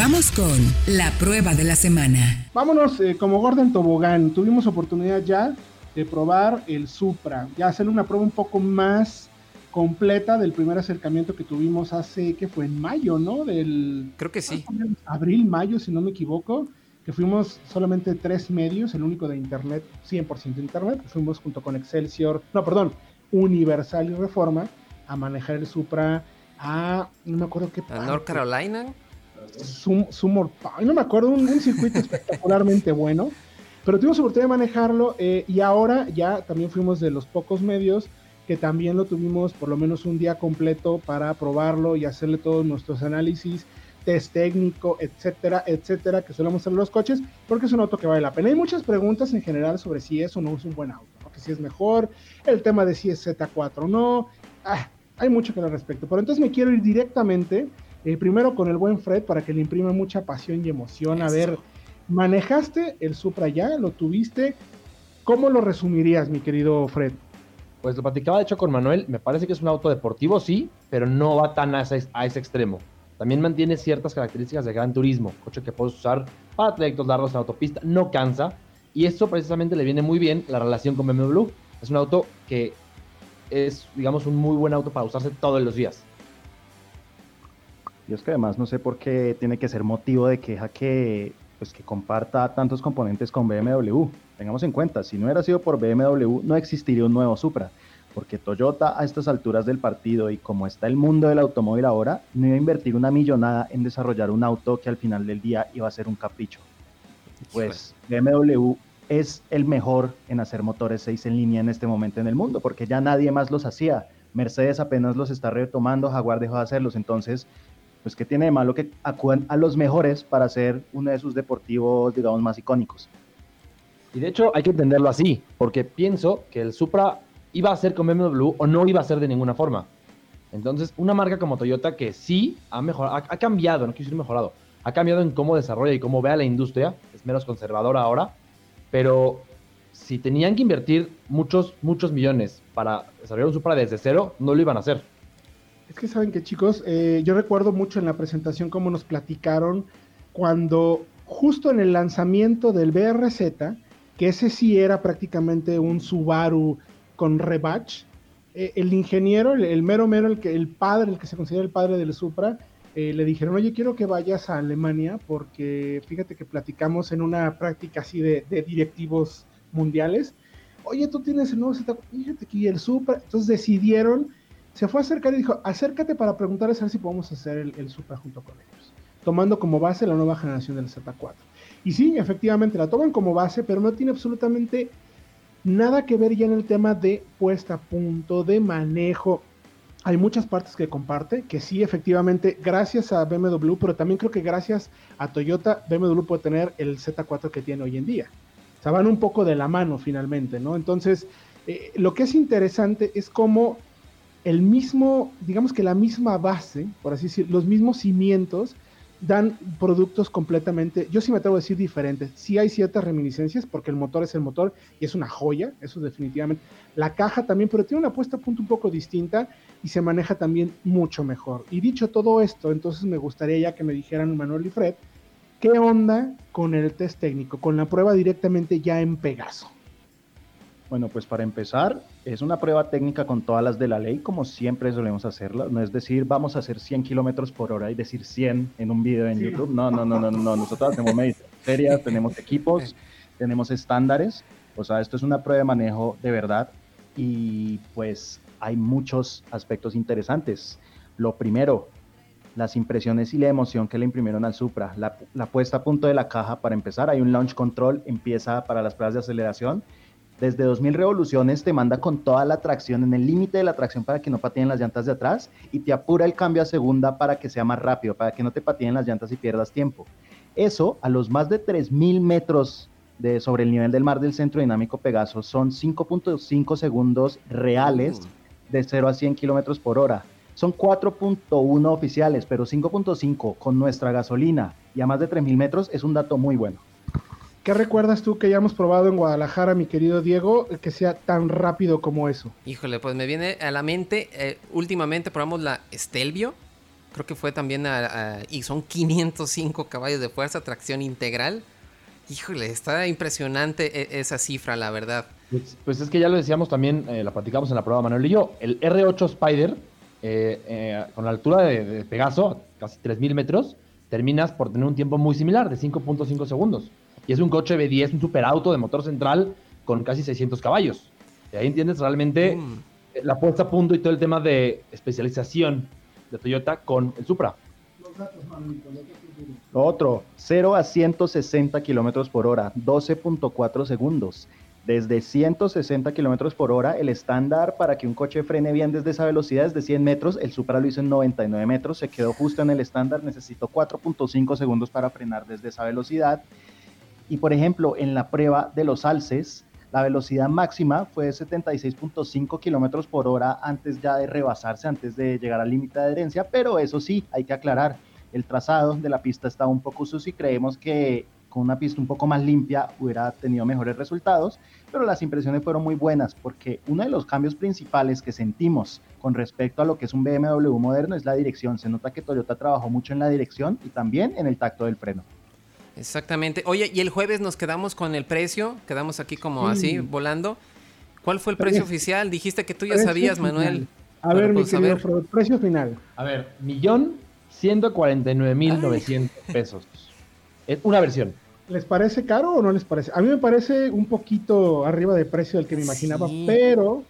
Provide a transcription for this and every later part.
Vamos con la prueba de la semana. Vámonos eh, como Gordon Tobogán. Tuvimos oportunidad ya de probar el Supra, ya hacer una prueba un poco más completa del primer acercamiento que tuvimos hace, que fue en mayo, ¿no? Del... Creo que sí. Abril, mayo, si no me equivoco, que fuimos solamente tres medios, el único de Internet, 100% Internet, fuimos junto con Excelsior, no, perdón, Universal y Reforma, a manejar el Supra a, no me acuerdo qué ¿A North Carolina? Summer no me acuerdo, un, circuito espectacularmente bueno, pero tuvimos oportunidad de manejarlo eh, y ahora ya también fuimos de los pocos medios que también lo tuvimos por lo menos un día completo para probarlo y hacerle todos nuestros análisis, test técnico, etcétera, etcétera, que solemos hacer los coches, porque es un auto que vale la pena. Hay muchas preguntas en general sobre si es o no es un buen auto, porque si es mejor, el tema de si es Z4 o no, ah, hay mucho que al respecto. Pero entonces me quiero ir directamente, eh, primero con el buen Fred, para que le imprima mucha pasión y emoción. A ver, manejaste el Supra ya, lo tuviste, ¿cómo lo resumirías, mi querido Fred? Pues lo platicaba de hecho con Manuel, me parece que es un auto deportivo, sí, pero no va tan a ese, a ese extremo. También mantiene ciertas características de gran turismo, coche que puedes usar para trayectos largos en autopista, no cansa, y esto precisamente le viene muy bien la relación con BMW. Es un auto que es, digamos, un muy buen auto para usarse todos los días. Y es que además no sé por qué tiene que ser motivo de queja que, pues, que comparta tantos componentes con BMW. Tengamos en cuenta, si no hubiera sido por BMW, no existiría un nuevo Supra, porque Toyota a estas alturas del partido y como está el mundo del automóvil ahora, no iba a invertir una millonada en desarrollar un auto que al final del día iba a ser un capricho. Pues BMW es el mejor en hacer motores 6 en línea en este momento en el mundo, porque ya nadie más los hacía. Mercedes apenas los está retomando, Jaguar dejó de hacerlos, entonces, pues qué tiene de malo que acudan a los mejores para hacer uno de sus deportivos, digamos, más icónicos. Y de hecho hay que entenderlo así, porque pienso que el Supra iba a ser con BMW o no iba a ser de ninguna forma. Entonces, una marca como Toyota que sí ha mejorado, ha, cambiado, no quiero decir mejorado, ha cambiado en cómo desarrolla y cómo ve a la industria, es menos conservadora ahora, pero si tenían que invertir muchos, muchos millones para desarrollar un Supra desde cero, no lo iban a hacer. Es que saben que chicos, eh, yo recuerdo mucho en la presentación cómo nos platicaron cuando justo en el lanzamiento del BRZ, que ese sí era prácticamente un Subaru con rebadge. Eh, el ingeniero, el, mero mero, el, que, el padre, el que se considera el padre del Supra, eh, le dijeron, oye, quiero que vayas a Alemania porque fíjate que platicamos en una práctica así de, directivos mundiales. Oye, tú tienes el nuevo Z, fíjate que el Supra. Entonces decidieron, se fue a acercar y dijo, acércate para preguntarles a ver si podemos hacer el, el Supra junto con ellos, tomando como base la nueva generación del Z4. Y sí, efectivamente, la toman como base, pero no tiene absolutamente nada que ver ya en el tema de puesta a punto, de manejo. Hay muchas partes que comparte, que sí, efectivamente, gracias a BMW, pero también creo que gracias a Toyota, BMW puede tener el Z4 que tiene hoy en día. O sea, van un poco de la mano finalmente, ¿no? Entonces, eh, lo que es interesante es cómo el mismo, digamos que la misma base, por así decir, los mismos cimientos, dan productos completamente, yo sí me atrevo a decir diferentes. Sí hay ciertas reminiscencias porque el motor es el motor y es una joya, eso definitivamente. La caja también, pero tiene una puesta a punto un poco distinta y se maneja también mucho mejor. Y dicho todo esto, entonces me gustaría ya que me dijeran Manuel y Fred, ¿qué onda con el test técnico, con la prueba directamente ya en Pegaso? Bueno, pues para empezar, es una prueba técnica con todas las de la ley, como siempre solemos hacerla. No es decir, vamos a hacer 100 kilómetros por hora y decir 100 en un video en YouTube. No, no, no, no, no. Nosotros hacemos medidas serias, tenemos equipos, tenemos estándares. O sea, esto es una prueba de manejo de verdad y pues hay muchos aspectos interesantes. Lo primero, las impresiones y la emoción que le imprimieron al Supra. La, la puesta a punto de la caja, para empezar, hay un launch control, empieza para las pruebas de aceleración desde 2000 revoluciones te manda con toda la tracción, en el límite de la tracción para que no pateen las llantas de atrás y te apura el cambio a segunda para que sea más rápido, para que no te pateen las llantas y pierdas tiempo. Eso a los más de 3000 metros de, sobre el nivel del mar del centro dinámico Pegaso son 5.5 segundos reales de 0 a 100 kilómetros por hora. Son 4.1 oficiales, pero 5.5 con nuestra gasolina y a más de 3000 metros es un dato muy bueno. ¿Qué recuerdas tú que hayamos probado en Guadalajara, mi querido Diego, que sea tan rápido como eso? Híjole, pues me viene a la mente, eh, últimamente probamos la Stelvio, creo que fue también a, y son 505 caballos de fuerza, tracción integral. Híjole, está impresionante e, esa cifra, la verdad. Pues, pues, es que ya lo decíamos también, eh, la platicamos en la prueba Manuel y yo, el R8 Spider, eh, eh, con la altura de, Pegaso, casi 3.000 metros, terminas por tener un tiempo muy similar, de 5.5 segundos. Y es un coche B10, un superauto de motor central con casi 600 caballos. Y ahí entiendes realmente mm. la puesta a punto y todo el tema de especialización de Toyota con el Supra. Los datos, Otro, 0 a 160 kilómetros por hora, 12.4 segundos. Desde 160 kilómetros por hora, el estándar para que un coche frene bien desde esa velocidad es de 100 metros. El Supra lo hizo en 99 metros, se quedó justo en el estándar. Necesitó 4.5 segundos para frenar desde esa velocidad. Y por ejemplo, en la prueba de los alces, la velocidad máxima fue de 76.5 kilómetros por hora antes ya de rebasarse, antes de llegar al límite de adherencia. Pero eso sí, hay que aclarar, el trazado de la pista está un poco sucio y creemos que con una pista un poco más limpia hubiera tenido mejores resultados, pero las impresiones fueron muy buenas porque uno de los cambios principales que sentimos con respecto a lo que es un BMW moderno es la dirección. Se nota que Toyota trabajó mucho en la dirección y también en el tacto del freno. Exactamente. Oye, y el jueves nos quedamos con el precio, quedamos aquí como así, volando. ¿Cuál fue el precio oficial? Dijiste que tú ya sabías, Manuel. A ver, mi pues, querido, precio final. A ver, millón ciento cuarenta y nueve mil novecientos pesos. Es una versión. ¿Les parece caro o no les parece? A mí me parece un poquito arriba de precio del que me imaginaba, pero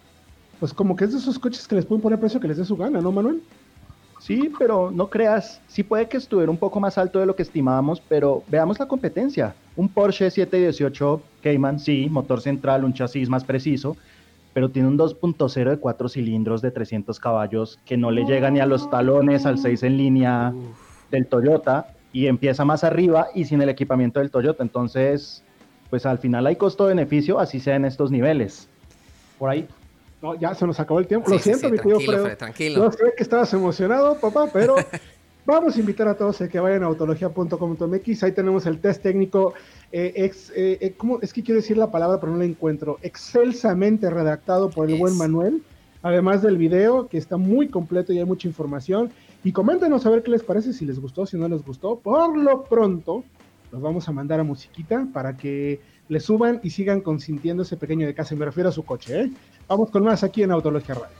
pues como que es de esos coches que les pueden poner precio que les dé su gana, ¿no, Manuel? Sí, pero no creas, sí puede que estuviera un poco más alto de lo que estimábamos, pero veamos la competencia. Un Porsche 718 Cayman, sí, motor central, un chasis más preciso, pero tiene un 2.0 de 4 cilindros de 300 caballos que no le llega ni a los talones al 6 en línea del Toyota y empieza más arriba y sin el equipamiento del Toyota. Entonces, pues al final hay costo-beneficio, así sea en estos niveles. Por ahí. No, ya se nos acabó el tiempo. Lo siento, mi querido Fred, tranquilo. Yo sé que estabas emocionado, papá, pero vamos a invitar a todos a que vayan a autología.com.mx. Ahí tenemos el test técnico. Eh, ex, eh, eh, ¿cómo? Es que quiero decir la palabra, pero no la encuentro. Excelsamente redactado por el buen Manuel. Además del video, que está muy completo y hay mucha información. Y coméntenos a ver qué les parece, si les gustó, si no les gustó. Por lo pronto, los vamos a mandar a musiquita para que le suban y sigan consintiendo ese pequeño de casa. Y me refiero a su coche, ¿eh? Vamos con más aquí en Autología Radio.